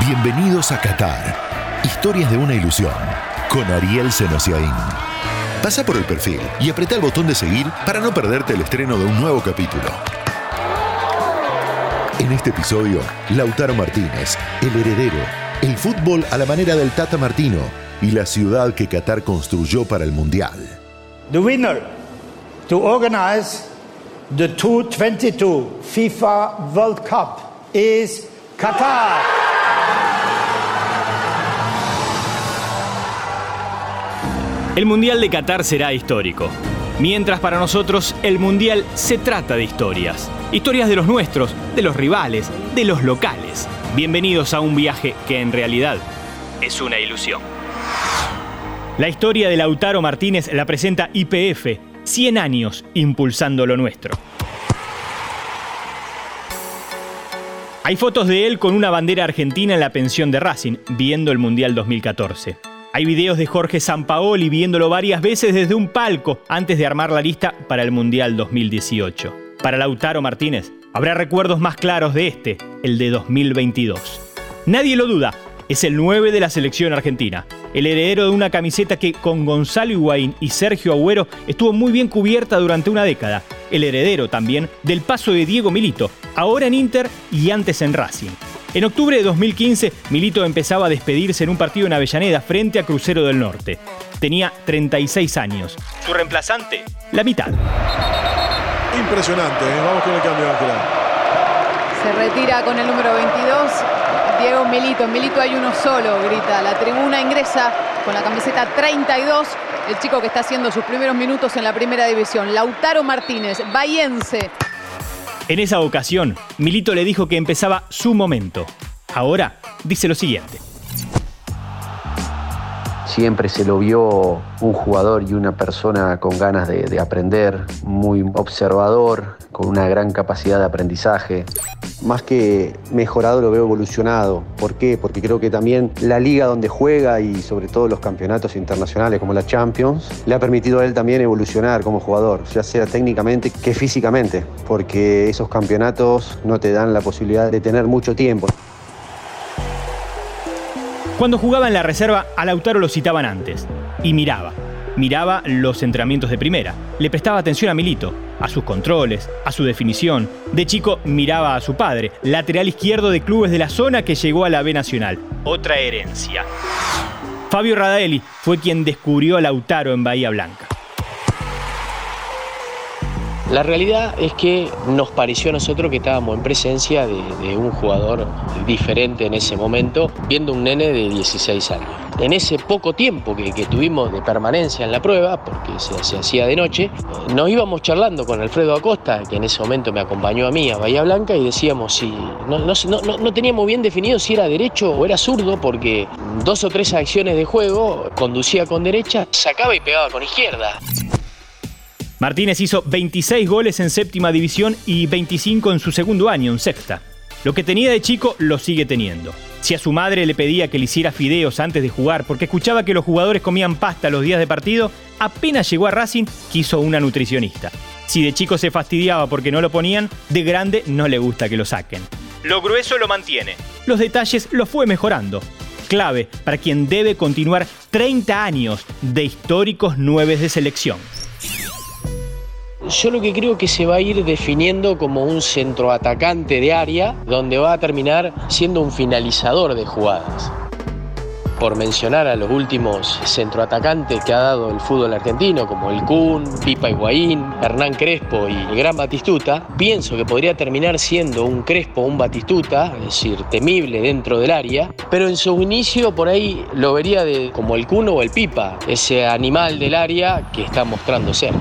Bienvenidos a Qatar. Historias de una ilusión. Con Ariel Senosiaín. Pasa por el perfil y apreta el botón de seguir para no perderte el estreno de un nuevo capítulo. En este episodio, Lautaro Martínez, el heredero, el fútbol a la manera del Tata Martino y la ciudad que Qatar construyó para el Mundial. The winner to organize the 2022 FIFA World Cup is Qatar. El Mundial de Qatar será histórico. Mientras para nosotros el Mundial se trata de historias. Historias de los nuestros, de los rivales, de los locales. Bienvenidos a un viaje que en realidad es una ilusión. La historia de Lautaro Martínez la presenta IPF, 100 años impulsando lo nuestro. Hay fotos de él con una bandera argentina en la pensión de Racing, viendo el Mundial 2014. Hay videos de Jorge Sampaoli viéndolo varias veces desde un palco antes de armar la lista para el Mundial 2018. Para Lautaro Martínez, habrá recuerdos más claros de este, el de 2022. Nadie lo duda, es el 9 de la selección argentina, el heredero de una camiseta que con Gonzalo Higuaín y Sergio Agüero estuvo muy bien cubierta durante una década, el heredero también del paso de Diego Milito, ahora en Inter y antes en Racing. En octubre de 2015, Milito empezaba a despedirse en un partido en Avellaneda frente a Crucero del Norte. Tenía 36 años. Su reemplazante, la mitad. Impresionante, ¿eh? vamos con el cambio, Ángela. Se retira con el número 22, Diego Milito. Milito hay uno solo, grita. La tribuna ingresa con la camiseta 32. El chico que está haciendo sus primeros minutos en la primera división, Lautaro Martínez, bayense. En esa ocasión, Milito le dijo que empezaba su momento. Ahora dice lo siguiente. Siempre se lo vio un jugador y una persona con ganas de, de, aprender, muy observador, con una gran capacidad de aprendizaje. Más que mejorado lo veo evolucionado. ¿Por qué? Porque creo que también la liga donde juega y sobre todo los campeonatos internacionales como la Champions, le ha permitido a él también evolucionar como jugador, ya sea técnicamente que físicamente, porque esos campeonatos no te dan la posibilidad de tener mucho tiempo. Cuando jugaba en la reserva, a Lautaro lo citaban antes. Y miraba. Miraba los entrenamientos de primera. Le prestaba atención a Milito, a sus controles, a su definición. De chico miraba a su padre, lateral izquierdo de clubes de la zona que llegó a la B Nacional. Otra herencia. Fabio Radaeli fue quien descubrió a Lautaro en Bahía Blanca. La realidad es que nos pareció a nosotros que estábamos en presencia de, un jugador diferente en ese momento, viendo un nene de 16 años. En ese poco tiempo que, tuvimos de permanencia en la prueba, porque se, hacía de noche, nos íbamos charlando con Alfredo Acosta, que en ese momento me acompañó a mí a Bahía Blanca, y decíamos si no, no teníamos bien definido si era derecho o era zurdo, porque dos o tres acciones de juego conducía con derecha, sacaba y pegaba con izquierda. Martínez hizo 26 goles en séptima división y 25 en su segundo año en sexta. Lo que tenía de chico lo sigue teniendo. Si a su madre le pedía que le hiciera fideos antes de jugar porque escuchaba que los jugadores comían pasta los días de partido, apenas llegó a Racing quiso una nutricionista. Si de chico se fastidiaba porque no lo ponían, de grande no le gusta que lo saquen. Lo grueso lo mantiene. Los detalles lo fue mejorando. Clave para quien debe continuar 30 años de históricos nueves de selección. Yo lo que creo que se va a ir definiendo como un centroatacante de área donde va a terminar siendo un finalizador de jugadas. Por mencionar a los últimos centroatacantes que ha dado el fútbol argentino, como el Kun, Pipa Higuaín, Hernán Crespo y el gran Batistuta, pienso que podría terminar siendo un Crespo un Batistuta, es decir, temible dentro del área, pero en su inicio por ahí lo vería como el Kun o el Pipa, ese animal del área que está mostrando ser.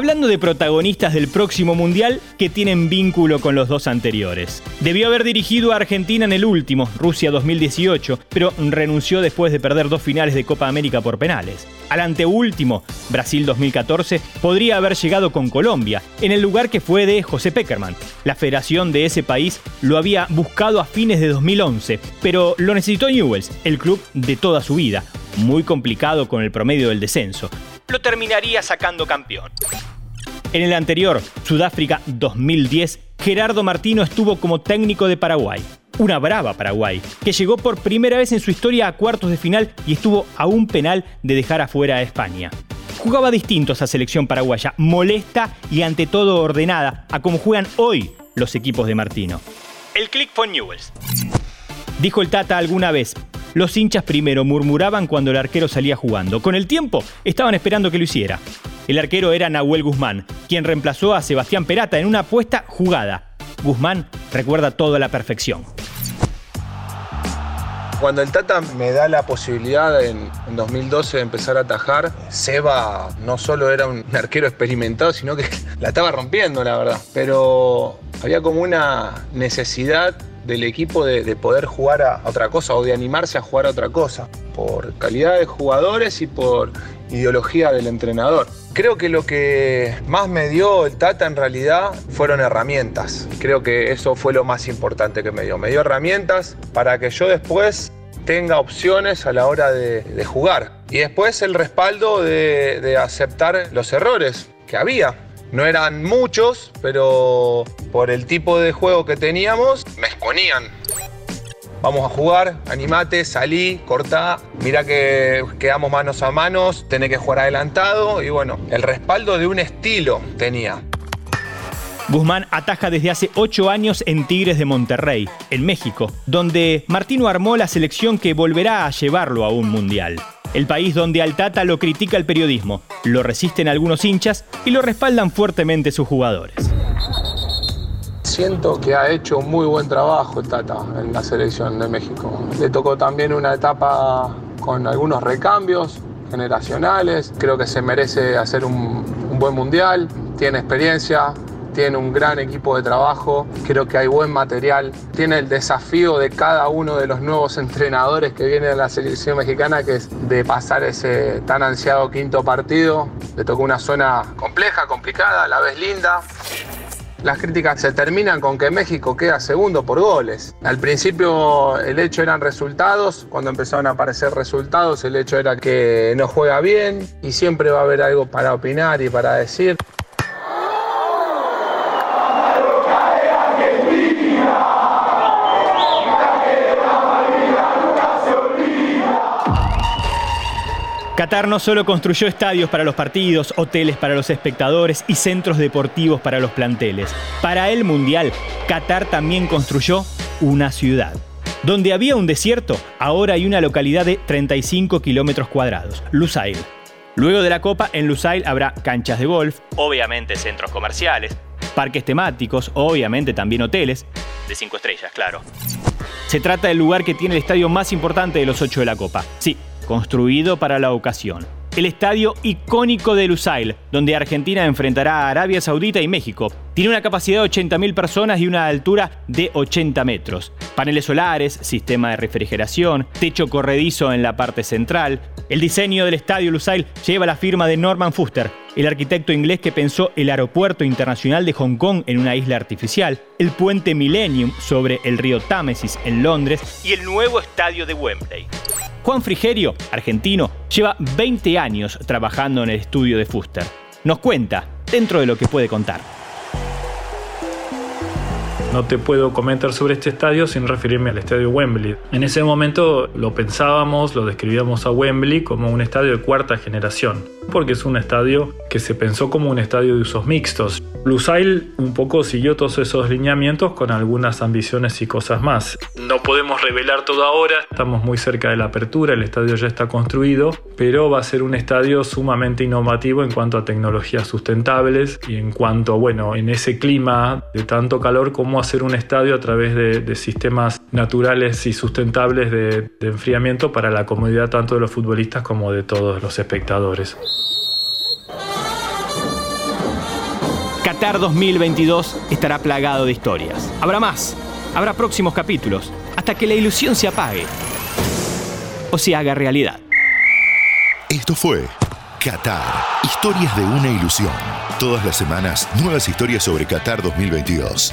Hablando de protagonistas del próximo Mundial que tienen vínculo con los dos anteriores. Debió haber dirigido a Argentina en el último, Rusia 2018, pero renunció después de perder dos finales de Copa América por penales. Al anteúltimo, Brasil 2014, podría haber llegado con Colombia, en el lugar que fue de José Peckerman. La federación de ese país lo había buscado a fines de 2011, pero lo necesitó Newells, el club de toda su vida, muy complicado con el promedio del descenso. lo terminaría sacando campeón. En el anterior, Sudáfrica 2010, Gerardo Martino estuvo como técnico de Paraguay. Una brava Paraguay, que llegó por primera vez en su historia a cuartos de final y estuvo a un penal de dejar afuera a España. Jugaba distinto esa selección paraguaya, molesta y ante todo ordenada, a como juegan hoy los equipos de Martino. El click for Newells. Dijo el Tata alguna vez, los hinchas primero murmuraban cuando el arquero salía jugando. Con el tiempo, estaban esperando que lo hiciera. El arquero era Nahuel Guzmán, quien reemplazó a Sebastián Perata en una apuesta jugada. Guzmán recuerda todo a la perfección. Cuando el Tata me da la posibilidad en, 2012 de empezar a atajar, Seba no solo era un arquero experimentado, sino que la estaba rompiendo, la verdad. Pero había como una necesidad del equipo de, poder jugar a otra cosa o de animarse a jugar a otra cosa, por calidad de jugadores y por ideología del entrenador. Creo que lo que más me dio el Tata en realidad fueron herramientas. Creo que eso fue lo más importante que me dio. Me dio herramientas para que yo después tenga opciones a la hora de, jugar. Y después el respaldo de aceptar los errores que había. No eran muchos, pero por el tipo de juego que teníamos, me exponían. Vamos a jugar, animate, salí, cortá, mira que quedamos manos a manos, tenés que jugar adelantado y bueno, el respaldo de un estilo tenía. Guzmán ataja desde hace ocho años en Tigres de Monterrey, en México, donde Martino armó la selección que volverá a llevarlo a un mundial. El país donde al Tata lo critica el periodismo, lo resisten algunos hinchas y lo respaldan fuertemente sus jugadores. Siento que ha hecho un muy buen trabajo Tata en la selección de México. Le tocó también una etapa con algunos recambios generacionales. Creo que se merece hacer un, un buen mundial. Tiene experiencia, tiene un gran equipo de trabajo, creo que hay buen material, tiene el desafío de cada uno de los nuevos entrenadores que vienen a la selección mexicana, que es de pasar ese tan ansiado quinto partido. Le tocó una zona compleja, complicada, a la vez linda. Las críticas se terminan con que México queda segundo por goles. Al principio el hecho eran resultados, cuando empezaron a aparecer resultados el hecho era que no juega bien y siempre va a haber algo para opinar y para decir. Qatar no solo construyó estadios para los partidos, hoteles para los espectadores y centros deportivos para los planteles. Para el Mundial, Qatar también construyó una ciudad. Donde había un desierto, ahora hay una localidad de 35 kilómetros cuadrados, Lusail. Luego de la Copa, en Lusail habrá canchas de golf, obviamente centros comerciales, parques temáticos, obviamente también hoteles, de 5 estrellas, claro. Se trata del lugar que tiene el estadio más importante de los ocho de la Copa. Sí, construido para la ocasión. El estadio icónico de Lusail, donde Argentina enfrentará a Arabia Saudita y México. Tiene una capacidad de 80.000 personas y una altura de 80 metros. Paneles solares, sistema de refrigeración, techo corredizo en la parte central. El diseño del estadio Lusail lleva la firma de Norman Fuster, el arquitecto inglés que pensó el aeropuerto internacional de Hong Kong en una isla artificial, el puente Millennium sobre el río Támesis en Londres y el nuevo estadio de Wembley. Juan Frigerio, argentino, lleva 20 años trabajando en el estudio de Fuster. Nos cuenta, dentro de lo que puede contar. No te puedo comentar sobre este estadio sin referirme al estadio Wembley. En ese momento lo pensábamos, lo describíamos a Wembley como un estadio de cuarta generación, porque es un estadio que se pensó como un estadio de usos mixtos. Lusail un poco siguió todos esos lineamientos con algunas ambiciones y cosas más. No podemos revelar todo ahora, estamos muy cerca de la apertura, el estadio ya está construido, pero va a ser un estadio sumamente innovativo en cuanto a tecnologías sustentables y en cuanto, bueno, en ese clima de tanto calor, cómo hacer un estadio a través de, sistemas naturales y sustentables de enfriamiento para la comodidad tanto de los futbolistas como de todos los espectadores. Qatar 2022 estará plagado de historias. Habrá más, habrá próximos capítulos, hasta que la ilusión se apague o se haga realidad. Esto fue Qatar, historias de una ilusión. Todas las semanas, nuevas historias sobre Qatar 2022.